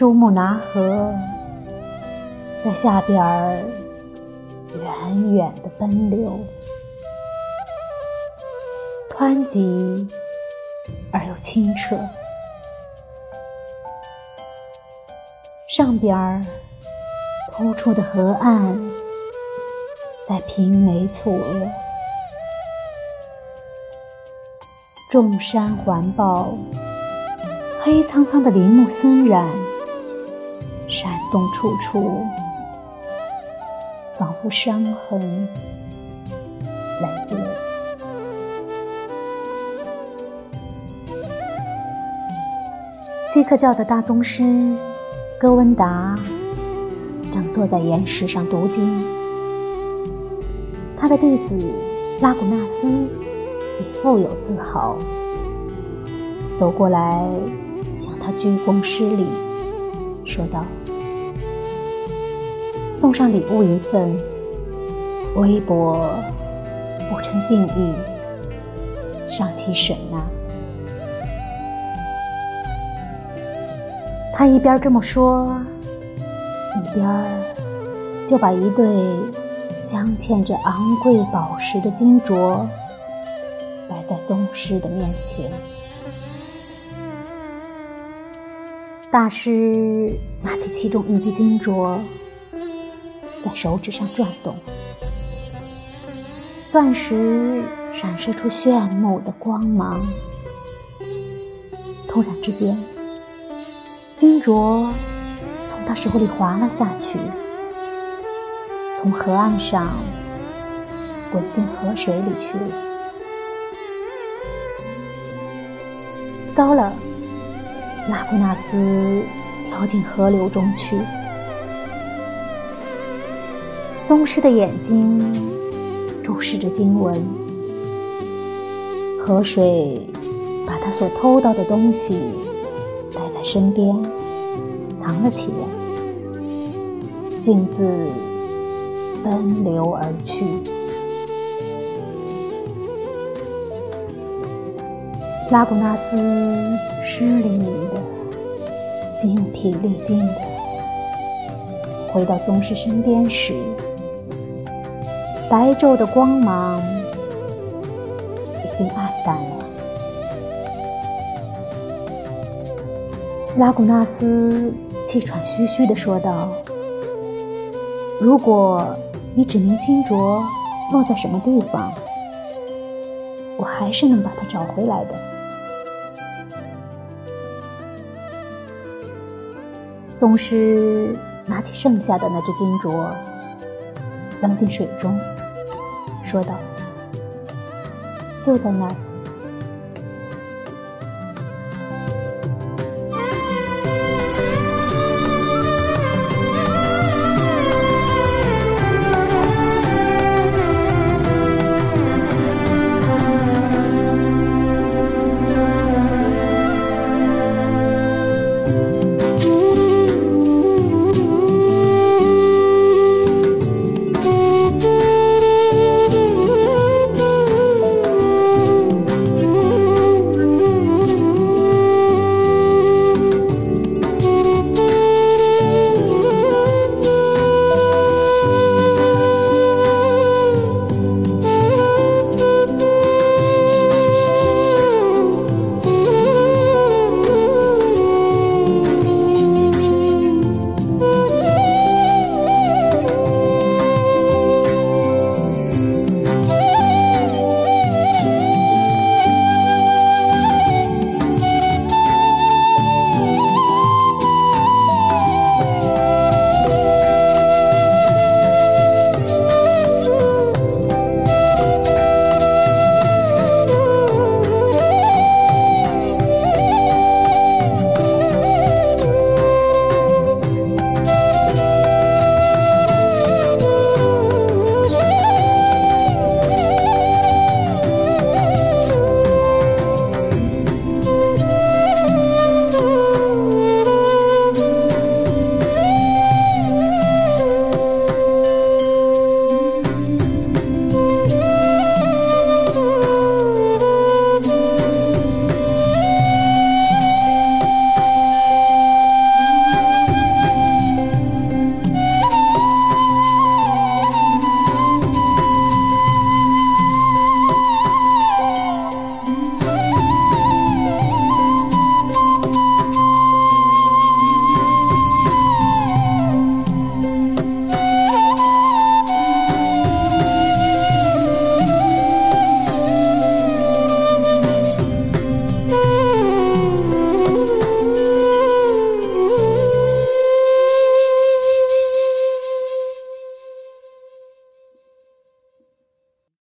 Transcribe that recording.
珠穆拿河在下边儿远远的奔流，湍急而又清澈。上边儿突出的河岸在平眉蹙额，众山环抱，黑苍苍的林木森然，闪动处处，仿佛伤痕累累。锡克教的大宗师。戈温达正坐在岩石上读经，他的弟子拉古纳斯也富有自豪，走过来向他鞠躬施礼，说道：“送上礼物一份，微薄不成敬意，尚其神纳。”他一边这么说，一边就把一对镶嵌着昂贵宝石的金镯摆在宗师的面前。大师拿起其中一只金镯，在手指上转动，钻石闪射出炫目的光芒。突然之间。金镯从他手里滑了下去，从河岸上滚进河水里去了。糟了！拉古纳斯跳进河流中去。宗师的眼睛注视着经文，河水把他所偷到的东西带在。身边藏了起来，径自奔流而去。拉古纳斯湿淋淋的、精疲力尽的回到宗师身边时，白昼的光芒已经暗淡了。拉古纳斯气喘吁吁地说道：“如果你指明金镯落在什么地方，我还是能把它找回来的。”宗师拿起剩下的那只金镯，扔进水中，说道：“就在那儿。”